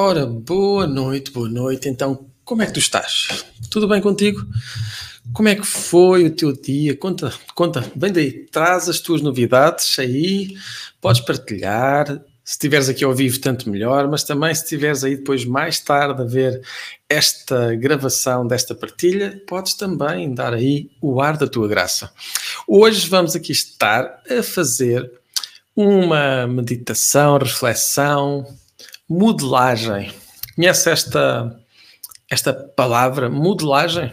Ora, boa noite, boa noite. Então, como é que tu estás? Tudo bem contigo? Como é que foi o teu dia? Conta, conta, vem daí, traz as tuas novidades aí, podes partilhar. Se estiveres aqui ao vivo, tanto melhor, mas também se estiveres aí depois mais tarde a ver esta gravação desta partilha, podes também dar aí o ar da tua graça. Hoje vamos aqui estar a fazer uma meditação, reflexão, modelagem. Conhece esta, esta palavra, modelagem?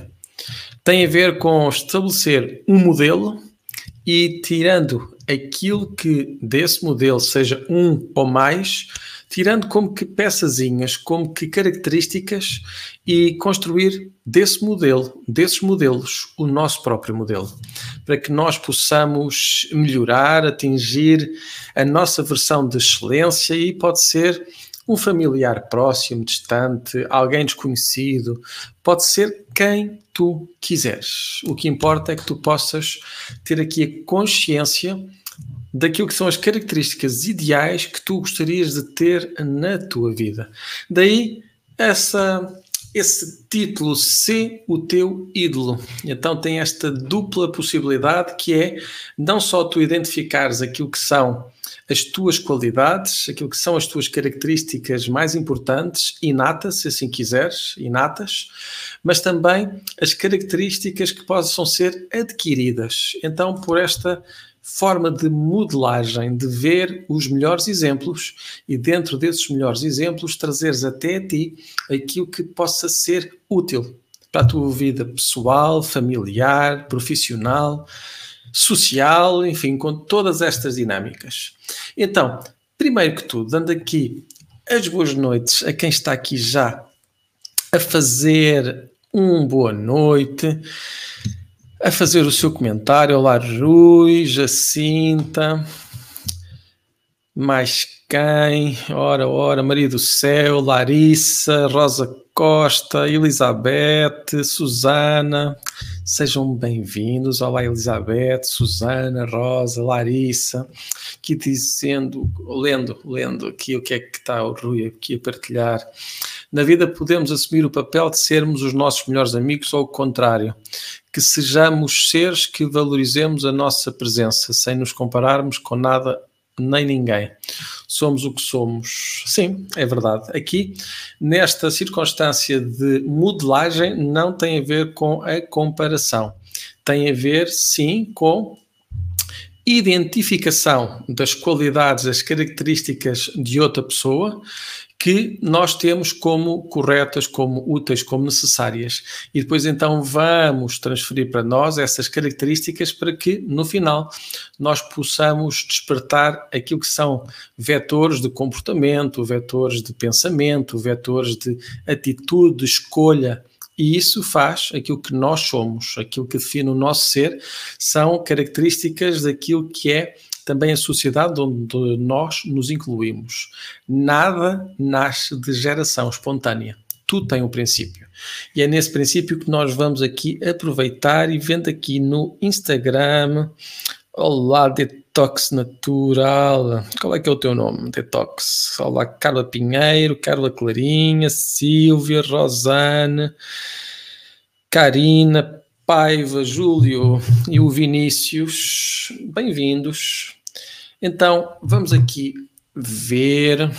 Tem a ver com estabelecer um modelo e tirando aquilo que desse modelo seja um ou mais, tirando como que peçazinhas, como que características e construir desse modelo, desses modelos, o nosso próprio modelo, para que nós possamos melhorar, atingir a nossa versão de excelência e pode ser um familiar próximo, distante, alguém desconhecido, pode ser quem tu quiseres. O que importa é que tu possas ter aqui a consciência daquilo que são as características ideais que tu gostarias de ter na tua vida. Daí essa esse título ser o teu ídolo. Então tem esta dupla possibilidade que é não só tu identificares aquilo que são as tuas qualidades, aquilo que são as tuas características mais importantes, inatas, se assim quiseres, inatas, mas também as características que possam ser adquiridas. Então, por esta forma de modelagem, de ver os melhores exemplos e, dentro desses melhores exemplos, trazeres até a ti aquilo que possa ser útil para a tua vida pessoal, familiar, profissional social, enfim, com todas estas dinâmicas. Então, primeiro que tudo, dando aqui as boas noites a quem está aqui já a fazer um boa noite, a fazer o seu comentário. Olá, Rui, Jacinta, mais quem? Ora, ora, Maria do Céu, Larissa, Rosa Costa, Elizabeth, Susana, sejam bem-vindos. Olá, Elizabeth, Susana, Rosa, Larissa, aqui dizendo, lendo, lendo aqui o que é que está o Rui aqui a partilhar. Na vida podemos assumir o papel de sermos os nossos melhores amigos ou o contrário, que sejamos seres que valorizemos a nossa presença, sem nos compararmos com nada nem ninguém. Somos o que somos. Sim, é verdade. Aqui, nesta circunstância de modelagem, não tem a ver com a comparação. Tem a ver, sim, com identificação das qualidades, das características de outra pessoa que nós temos como corretas, como úteis, como necessárias. E depois então vamos transferir para nós essas características para que no final nós possamos despertar aquilo que são vetores de comportamento, vetores de pensamento, vetores de atitude, de escolha. E isso faz aquilo que nós somos, aquilo que define o nosso ser, são características daquilo que é também a sociedade onde nós nos incluímos. Nada nasce de geração espontânea. Tudo tem um princípio. E é nesse princípio que nós vamos aqui aproveitar e vendo aqui no Instagram. Olá, Detox Natural. Qual é que é o teu nome? Detox. Olá, Carla Pinheiro, Carla Clarinha, Silvia, Rosane, Karina, Paiva, Júlio e o Vinícius, bem-vindos. Então, vamos aqui ver.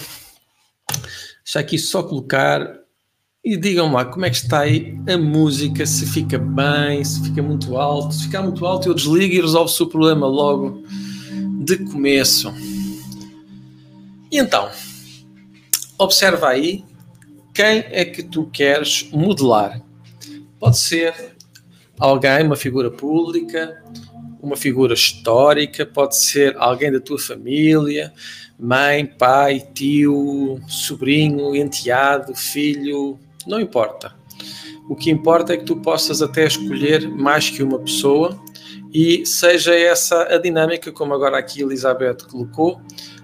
Deixa aqui só colocar e digam lá como é que está aí a música, se fica bem, se fica muito alto. Se ficar muito alto, eu desligo e resolvo-se o problema logo de começo. E então, observa aí quem é que tu queres modelar. Pode ser alguém, uma figura pública, uma figura histórica, pode ser alguém da tua família, mãe, pai, tio, sobrinho, enteado, filho, não importa. O que importa é que tu possas até escolher mais que uma pessoa e seja essa a dinâmica, como agora aqui Elizabeth colocou,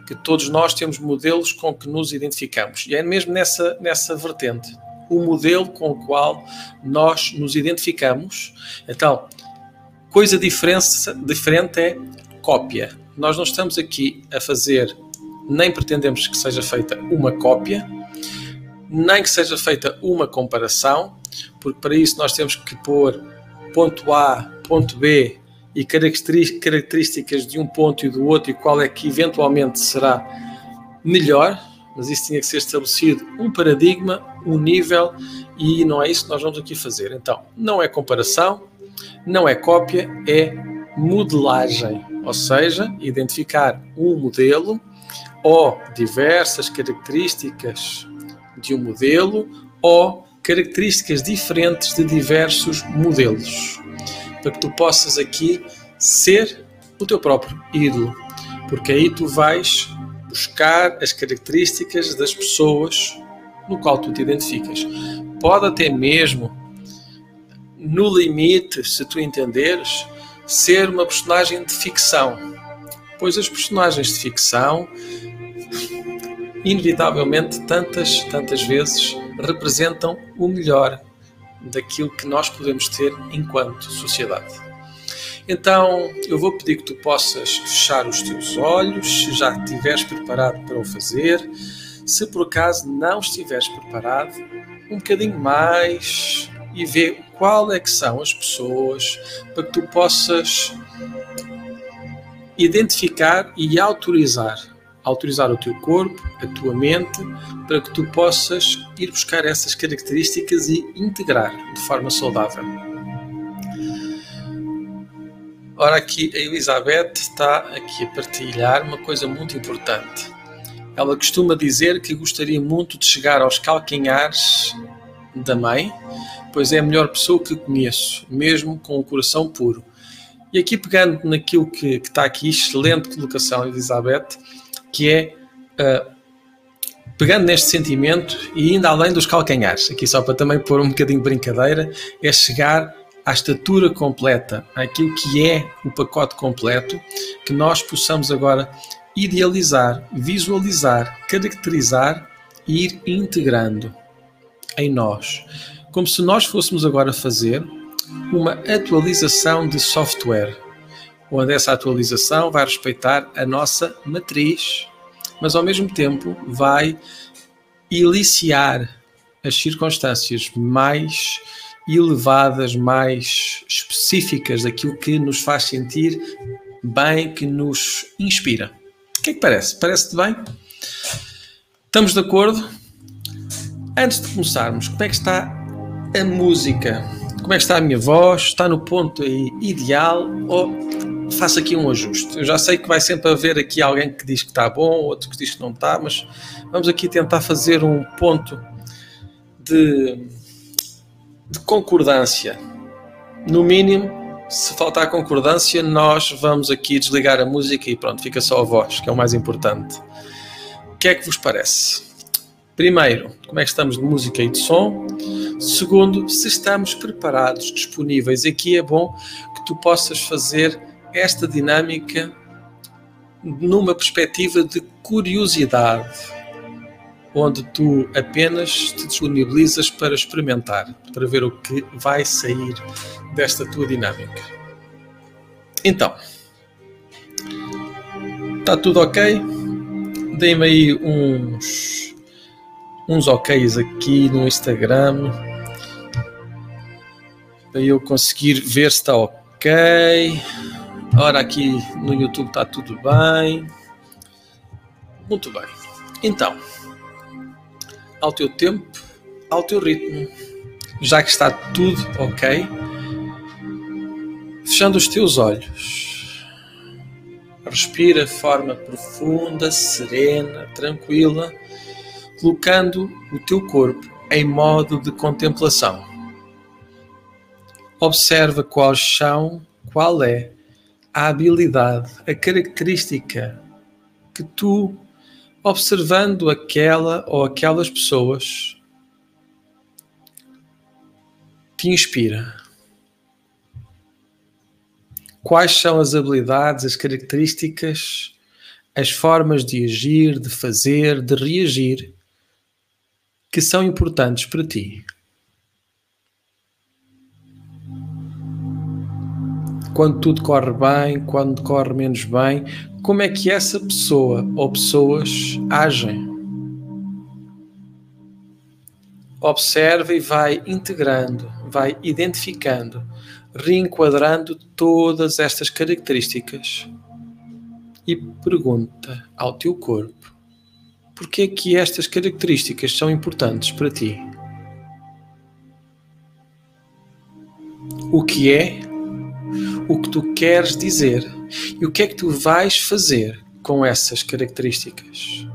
que todos nós temos modelos com que nos identificamos. E é mesmo nessa, nessa vertente o modelo com o qual nós nos identificamos. Então, coisa diferença, diferente é cópia. Nós não estamos aqui a fazer, nem pretendemos que seja feita uma cópia, nem que seja feita uma comparação, porque para isso nós temos que pôr ponto A, ponto B e características de um ponto e do outro e qual é que eventualmente será melhor, mas isso tinha que ser estabelecido um paradigma, um nível e não é isso que nós vamos aqui fazer. Então, não é comparação, não é cópia, é modelagem, ou seja, identificar um modelo ou diversas características de um modelo ou características diferentes de diversos modelos, para que tu possas aqui ser o teu próprio ídolo, porque aí tu vais buscar as características das pessoas no qual tu te identificas. Pode até mesmo, no limite, se tu entenderes, ser uma personagem de ficção, pois as personagens de ficção, inevitavelmente, tantas, tantas vezes representam o melhor daquilo que nós podemos ter enquanto sociedade. Então, eu vou pedir que tu possas fechar os teus olhos, se já estiveres preparado para o fazer. Se por acaso não estiveres preparado, um bocadinho mais e ver qual é que são as pessoas para que tu possas identificar e autorizar autorizar o teu corpo, a tua mente, para que tu possas ir buscar essas características e integrar de forma saudável. Ora, aqui a Elizabeth está aqui a partilhar uma coisa muito importante. Ela costuma dizer que gostaria muito de chegar aos calcanhares da mãe, pois é a melhor pessoa que conheço, mesmo com o coração puro. E aqui pegando naquilo que, que está aqui, excelente colocação, Elizabeth, que é uh, pegando neste sentimento e indo além dos calcanhares, aqui só para também pôr um bocadinho de brincadeira, é chegar à estatura completa, àquilo que é o pacote completo, que nós possamos agora idealizar, visualizar, caracterizar e ir integrando em nós. Como se nós fôssemos agora fazer uma atualização de software onde essa atualização vai respeitar a nossa matriz, mas ao mesmo tempo vai eliciar as circunstâncias mais elevadas, mais específicas daquilo que nos faz sentir bem, que nos inspira. O que é que parece? Parece-te bem? Estamos de acordo? Antes de começarmos, como é que está a música? Como é que está a minha voz? Está no ponto ideal ou faço aqui um ajuste. Eu já sei que vai sempre haver aqui alguém que diz que está bom, outro que diz que não está, mas vamos aqui tentar fazer um ponto de, de concordância. No mínimo, se faltar concordância, nós vamos aqui desligar a música e pronto, fica só a voz, que é o mais importante. O que é que vos parece? Primeiro, como é que estamos de música e de som? Segundo, se estamos preparados, disponíveis. Aqui é bom que tu possas fazer esta dinâmica numa perspectiva de curiosidade, onde tu apenas te disponibilizas para experimentar, para ver o que vai sair desta tua dinâmica. Então, está tudo ok? Dei-me aí uns, uns OKs aqui no Instagram para eu conseguir ver se está ok. Ora, aqui no YouTube está tudo bem. Muito bem. Então, ao teu tempo, ao teu ritmo, já que está tudo ok, fechando os teus olhos, respira de forma profunda, serena, tranquila, colocando o teu corpo em modo de contemplação. Observa quais são, qual é a habilidade, a característica que tu, observando aquela ou aquelas pessoas, te inspira? Quais são as habilidades, as características, as formas de agir, de fazer, de reagir que são importantes para ti? Quando tudo corre bem, quando corre menos bem, como é que essa pessoa ou pessoas agem? Observa e vai integrando, vai identificando, reenquadrando todas estas características e pergunta ao teu corpo porque é que estas características são importantes para ti. O que é, o que tu queres dizer e o que é que tu vais fazer com essas características.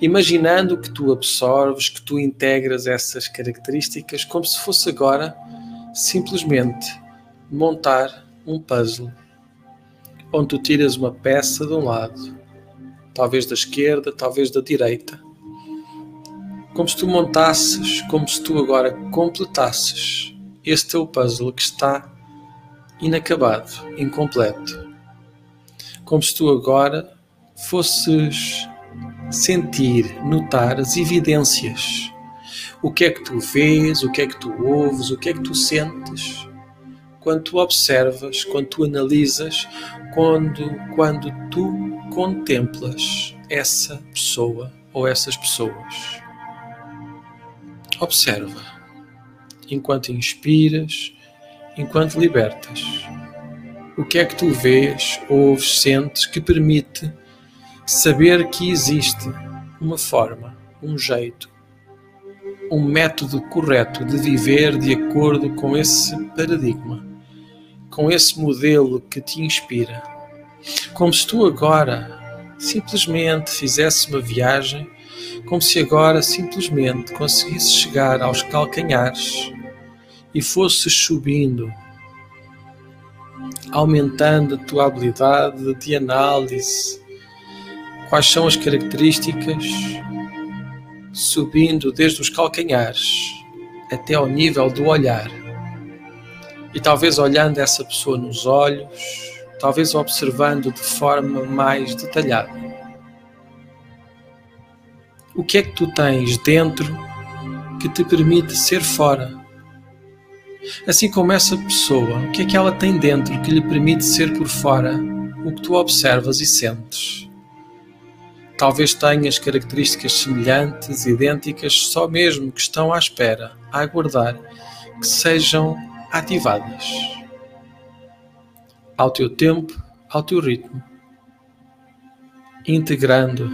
Imaginando que tu absorves, que tu integras essas características como se fosse agora simplesmente montar um puzzle onde tu tiras uma peça de um lado, talvez da esquerda, talvez da direita, como se tu montasses, como se tu agora completasses este teu puzzle que está inacabado, incompleto. Como se tu agora fosses sentir, notar as evidências. O que é que tu vês, o que é que tu ouves, o que é que tu sentes quando tu observas, quando tu analisas, quando, quando tu contemplas essa pessoa ou essas pessoas. Observa enquanto inspiras, enquanto libertas. O que é que tu vês, ouves, sentes que permite saber que existe uma forma, um jeito, um método correto de viver de acordo com esse paradigma, com esse modelo que te inspira. Como se tu agora simplesmente fizesse uma viagem, como se agora simplesmente conseguisse chegar aos calcanhares e fosses subindo, aumentando a tua habilidade de análise, quais são as características, subindo desde os calcanhares até ao nível do olhar. E talvez olhando essa pessoa nos olhos, talvez observando de forma mais detalhada. O que é que tu tens dentro que te permite ser fora? Assim como essa pessoa, o que é que ela tem dentro que lhe permite ser por fora o que tu observas e sentes? Talvez tenhas características semelhantes, idênticas, só mesmo que estão à espera, a aguardar que sejam ativadas. Ao teu tempo, ao teu ritmo. Integrando.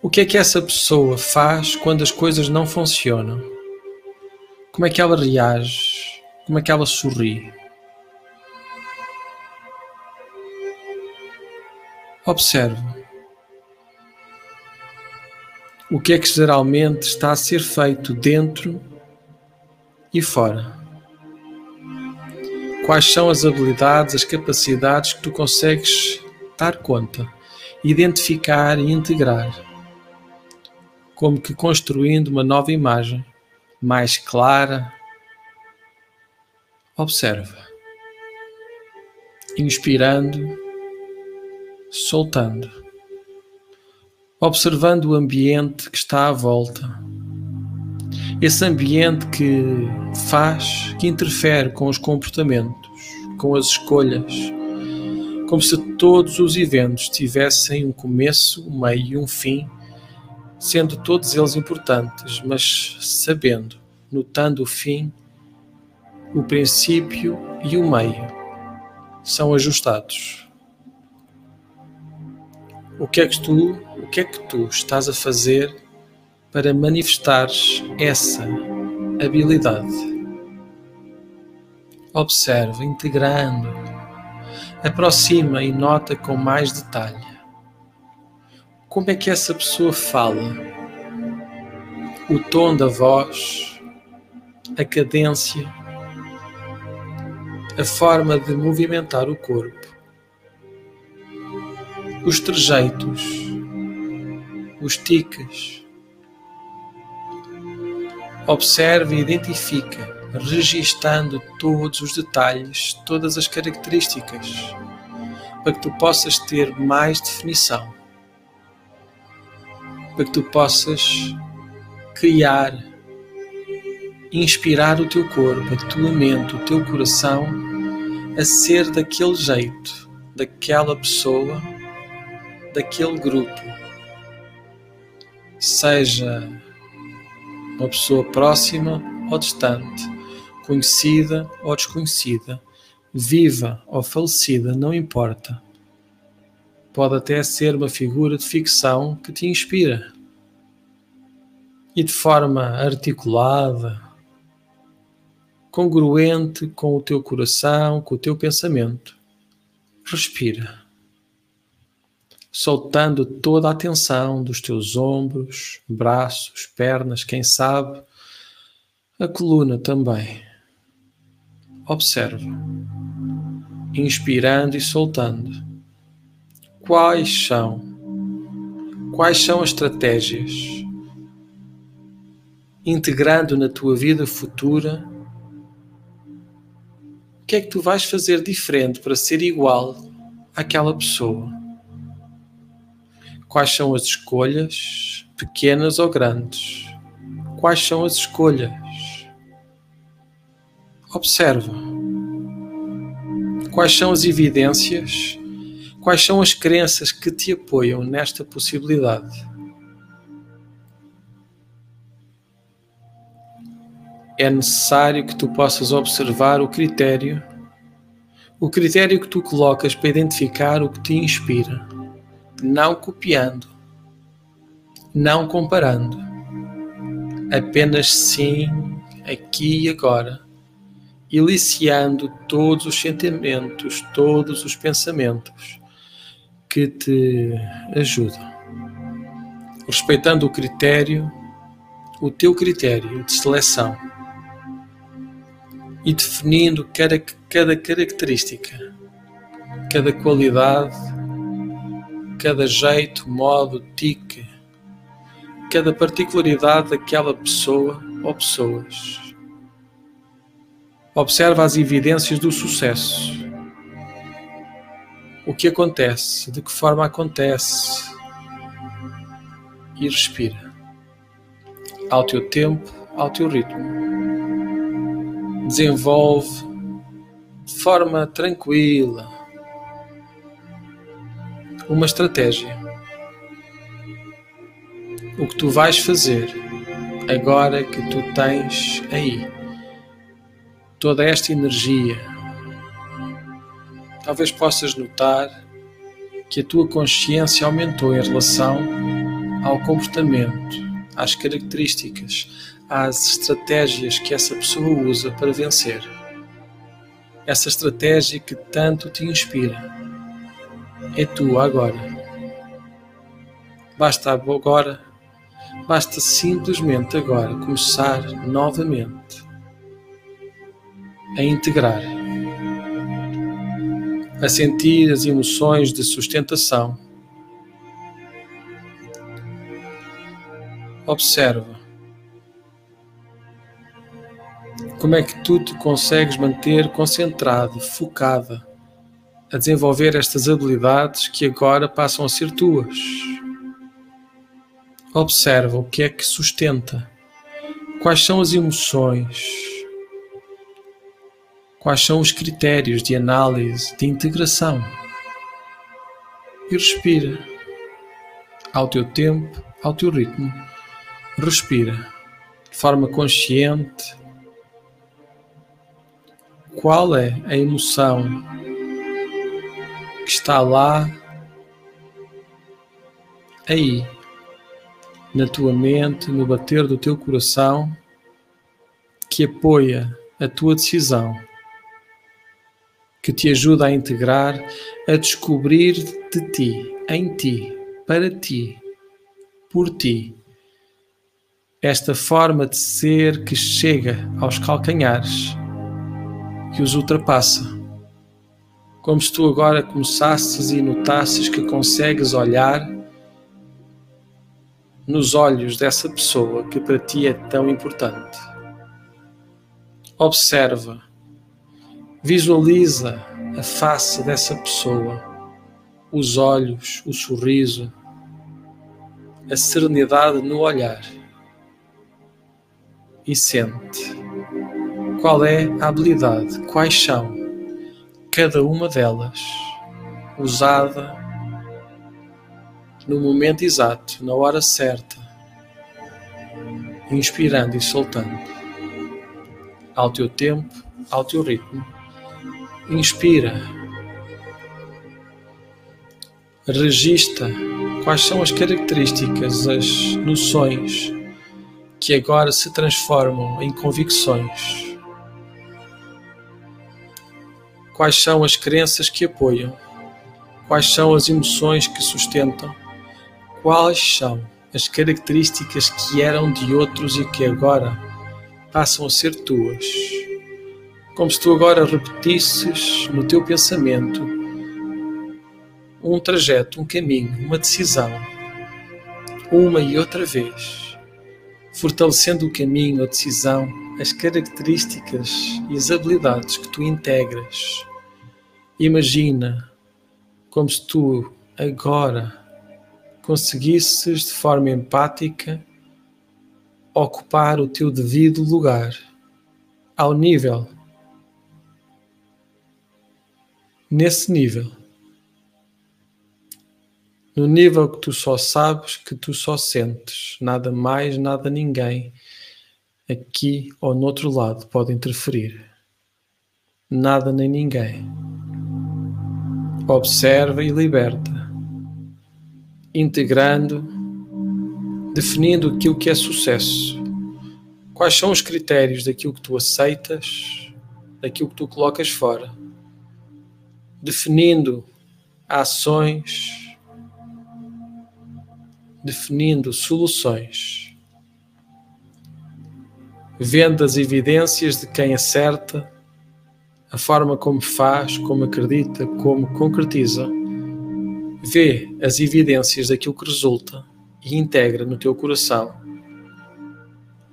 O que é que essa pessoa faz quando as coisas não funcionam? Como é que ela reage? Como é que ela sorri? Observe. O que é que geralmente está a ser feito dentro e fora? Quais são as habilidades, as capacidades que tu consegues dar conta, identificar e integrar? Como que construindo uma nova imagem, mais clara. Observa. Inspirando soltando, observando o ambiente que está à volta. Esse ambiente que faz, que interfere com os comportamentos, com as escolhas, como se todos os eventos tivessem um começo, um meio e um fim, sendo todos eles importantes, mas sabendo, notando o fim, o princípio e o meio são ajustados. O que é que tu, o que é que tu estás a fazer para manifestares essa habilidade? Observa, integrando, aproxima e nota com mais detalhe. Como é que essa pessoa fala? O tom da voz, a cadência, a forma de movimentar o corpo os trejeitos, os tiques. Observe e identifica, registando todos os detalhes, todas as características, para que tu possas ter mais definição, para que tu possas criar, inspirar o teu corpo, a tua mente, o teu coração a ser daquele jeito, daquela pessoa daquele grupo, seja uma pessoa próxima ou distante, conhecida ou desconhecida, viva ou falecida, não importa. Pode até ser uma figura de ficção que te inspira. E de forma articulada, congruente com o teu coração, com o teu pensamento, respira soltando toda a tensão dos teus ombros, braços, pernas, quem sabe, a coluna também. Observa, inspirando e soltando. Quais são? Quais são as estratégias? Integrando na tua vida futura, o que é que tu vais fazer diferente para ser igual àquela pessoa? Quais são as escolhas, pequenas ou grandes? Quais são as escolhas? Observa. Quais são as evidências? Quais são as crenças que te apoiam nesta possibilidade? É necessário que tu possas observar o critério, o critério que tu colocas para identificar o que te inspira não copiando, não comparando, apenas sim, aqui e agora, eliciando todos os sentimentos, todos os pensamentos que te ajudam, respeitando o critério, o teu critério de seleção e definindo cada, cada característica, cada qualidade cada jeito, modo, tique, cada particularidade daquela pessoa ou pessoas. Observa as evidências do sucesso. O que acontece, de que forma acontece, e respira. Ao teu tempo, ao teu ritmo. Desenvolve de forma tranquila uma estratégia. O que tu vais fazer agora que tu tens aí toda esta energia. Talvez possas notar que a tua consciência aumentou em relação ao comportamento, às características, às estratégias que essa pessoa usa para vencer. Essa estratégia que tanto te inspira é tua agora. Basta agora, basta simplesmente agora começar novamente a integrar, a sentir as emoções de sustentação. Observa como é que tu te consegues manter concentrado, focada a desenvolver estas habilidades que agora passam a ser tuas. Observa o que é que sustenta, quais são as emoções, quais são os critérios de análise, de integração. E respira ao teu tempo, ao teu ritmo. Respira de forma consciente. Qual é a emoção que está lá, aí, na tua mente, no bater do teu coração, que apoia a tua decisão, que te ajuda a integrar, a descobrir de ti, em ti, para ti, por ti, esta forma de ser que chega aos calcanhares, que os ultrapassa como se tu agora começasses e notasses que consegues olhar nos olhos dessa pessoa que para ti é tão importante. Observa, visualiza a face dessa pessoa, os olhos, o sorriso, a serenidade no olhar e sente qual é a habilidade, quais são cada uma delas usada no momento exato, na hora certa, inspirando e soltando. Ao teu tempo, ao teu ritmo. Inspira. Regista quais são as características, as noções que agora se transformam em convicções. Quais são as crenças que apoiam? Quais são as emoções que sustentam? Quais são as características que eram de outros e que agora passam a ser tuas? Como se tu agora repetisses no teu pensamento um trajeto, um caminho, uma decisão, uma e outra vez, fortalecendo o caminho, a decisão, as características e as habilidades que tu integras. Imagina como se tu agora conseguisses de forma empática ocupar o teu devido lugar ao nível nesse nível no nível que tu só sabes, que tu só sentes, nada mais, nada ninguém aqui ou no outro lado pode interferir. Nada nem ninguém. Observa e liberta, integrando, definindo aquilo que é sucesso. Quais são os critérios daquilo que tu aceitas, daquilo que tu colocas fora, definindo ações definindo soluções, vendo as evidências de quem acerta, a forma como faz, como acredita, como concretiza, vê as evidências daquilo que resulta e integra no teu coração.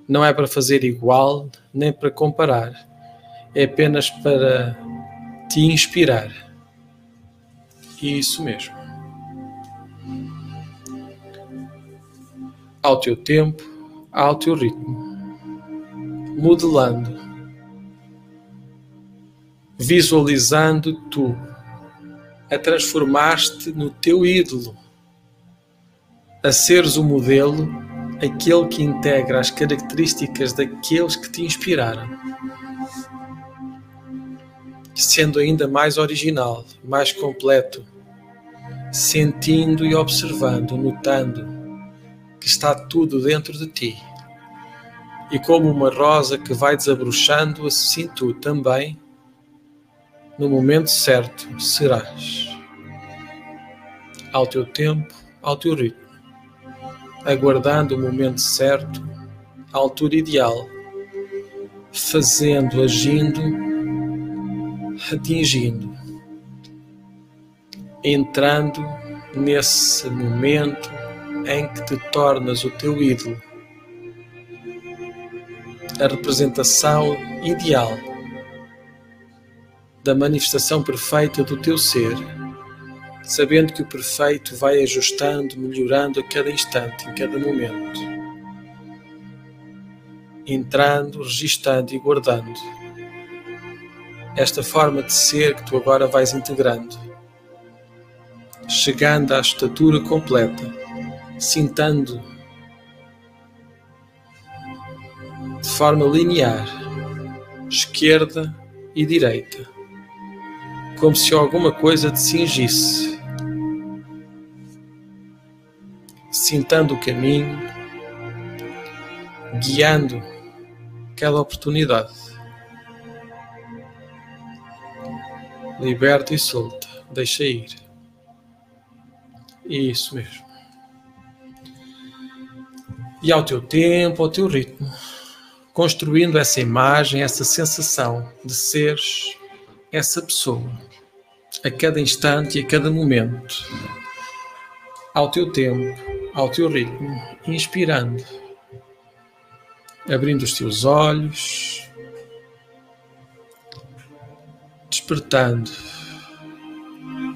Não é para fazer igual, nem para comparar, é apenas para te inspirar. Isso mesmo. ao teu tempo, ao teu ritmo, modelando, visualizando tu a transformar-te no teu ídolo, a seres o modelo, aquele que integra as características daqueles que te inspiraram, sendo ainda mais original, mais completo, sentindo e observando, notando que está tudo dentro de ti. E como uma rosa que vai desabrochando, assim tu também, no momento certo, serás. Ao teu tempo, ao teu ritmo, aguardando o momento certo, a altura ideal, fazendo, agindo, atingindo, entrando nesse momento em que te tornas o teu ídolo, a representação ideal da manifestação perfeita do teu ser, sabendo que o perfeito vai ajustando, melhorando a cada instante, em cada momento, entrando, registando e guardando esta forma de ser que tu agora vais integrando, chegando à estatura completa sintando de forma linear, esquerda e direita, como se alguma coisa te cingisse, sintando o caminho, guiando aquela oportunidade. Liberta e solta, deixa ir. Isso mesmo e ao teu tempo, ao teu ritmo, construindo essa imagem, essa sensação de seres essa pessoa a cada instante e a cada momento, ao teu tempo, ao teu ritmo, inspirando, abrindo os teus olhos, despertando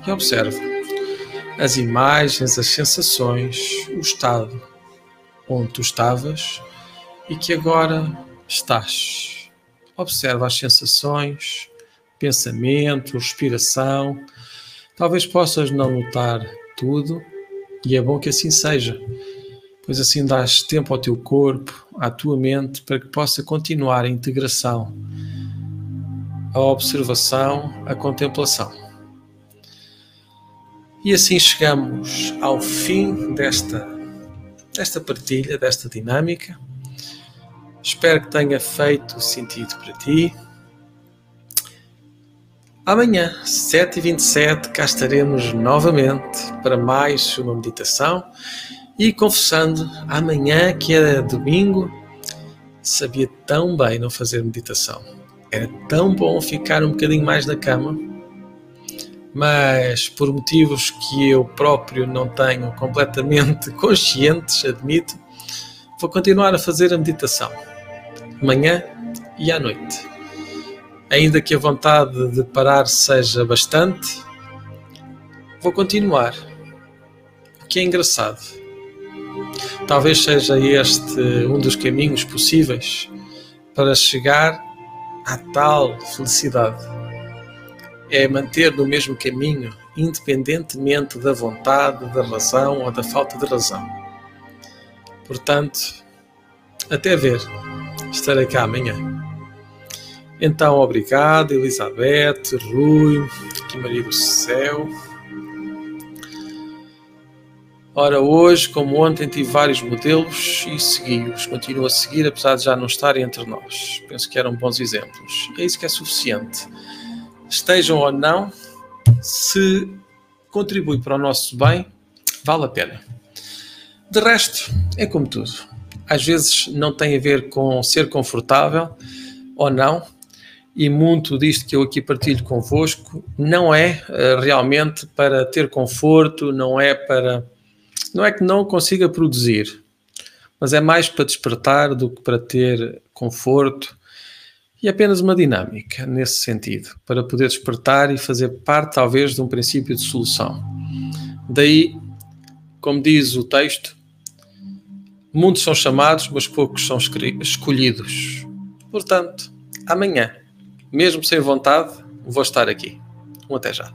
e observa as imagens, as sensações, o estado onde tu estavas e que agora estás. Observa as sensações, pensamento, respiração. Talvez possas não notar tudo, e é bom que assim seja, pois assim dás tempo ao teu corpo, à tua mente, para que possa continuar a integração, a observação, a contemplação. E assim chegamos ao fim desta, desta partilha, desta dinâmica. Espero que tenha feito sentido para ti. Amanhã, 7h27, cá estaremos novamente para mais uma meditação e confessando, amanhã, que era domingo, sabia tão bem não fazer meditação. Era tão bom ficar um bocadinho mais na cama, mas por motivos que eu próprio não tenho completamente conscientes, admito, vou continuar a fazer a meditação, amanhã e à noite ainda que a vontade de parar seja bastante, vou continuar. O que é engraçado. Talvez seja este um dos caminhos possíveis para chegar à tal felicidade. É manter no mesmo caminho, independentemente da vontade, da razão ou da falta de razão. Portanto, até ver. Estarei cá amanhã. Então, obrigado, Elizabeth, Rui, que Maria do Céu. Ora, hoje, como ontem, tive vários modelos e segui-os. Continuo a seguir, apesar de já não estarem entre nós. Penso que eram bons exemplos. É isso que é suficiente. Estejam ou não, se contribui para o nosso bem, vale a pena. De resto, é como tudo. Às vezes não tem a ver com ser confortável ou não, e muito disto que eu aqui partilho convosco não é uh, realmente para ter conforto, não é para. Não é que não consiga produzir, mas é mais para despertar do que para ter conforto e apenas uma dinâmica nesse sentido, para poder despertar e fazer parte, talvez, de um princípio de solução. Daí, como diz o texto, muitos são chamados, mas poucos são escolhidos. Portanto, amanhã mesmo sem vontade, vou estar aqui. Um até já.